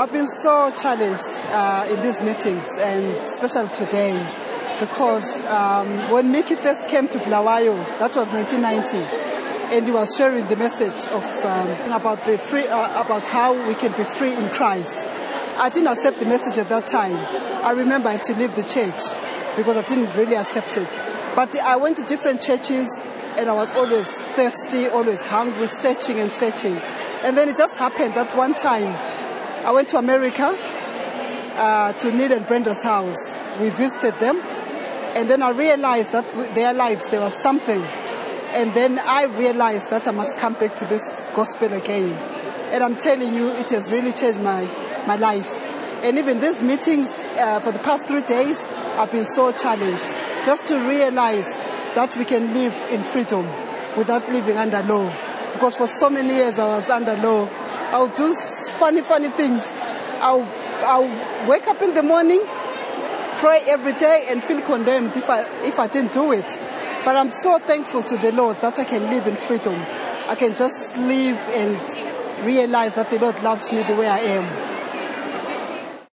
I've been so challenged uh, in these meetings, and especially today, because um, when Mickey first came to Bulawayo, that was 1990, and he was sharing the message of um, about the free, uh, about how we can be free in Christ. I didn't accept the message at that time. I remember I had to leave the church because I didn't really accept it. But I went to different churches, and I was always thirsty, always hungry, searching and searching. And then it just happened that one time I went to America uh, to Neil and Brenda's house. We visited them, and then I realized that their lives there was something. And then I realized that I must come back to this gospel again. And I'm telling you, it has really changed my, my life. And even these meetings uh, for the past three days, I've been so challenged just to realize that we can live in freedom without living under law. Because for so many years I was under law. I'll do funny, funny things. I'll, I'll wake up in the morning, pray every day, and feel condemned if I, if I didn't do it. But I'm so thankful to the Lord that I can live in freedom. I can just live and realize that the Lord loves me the way I am.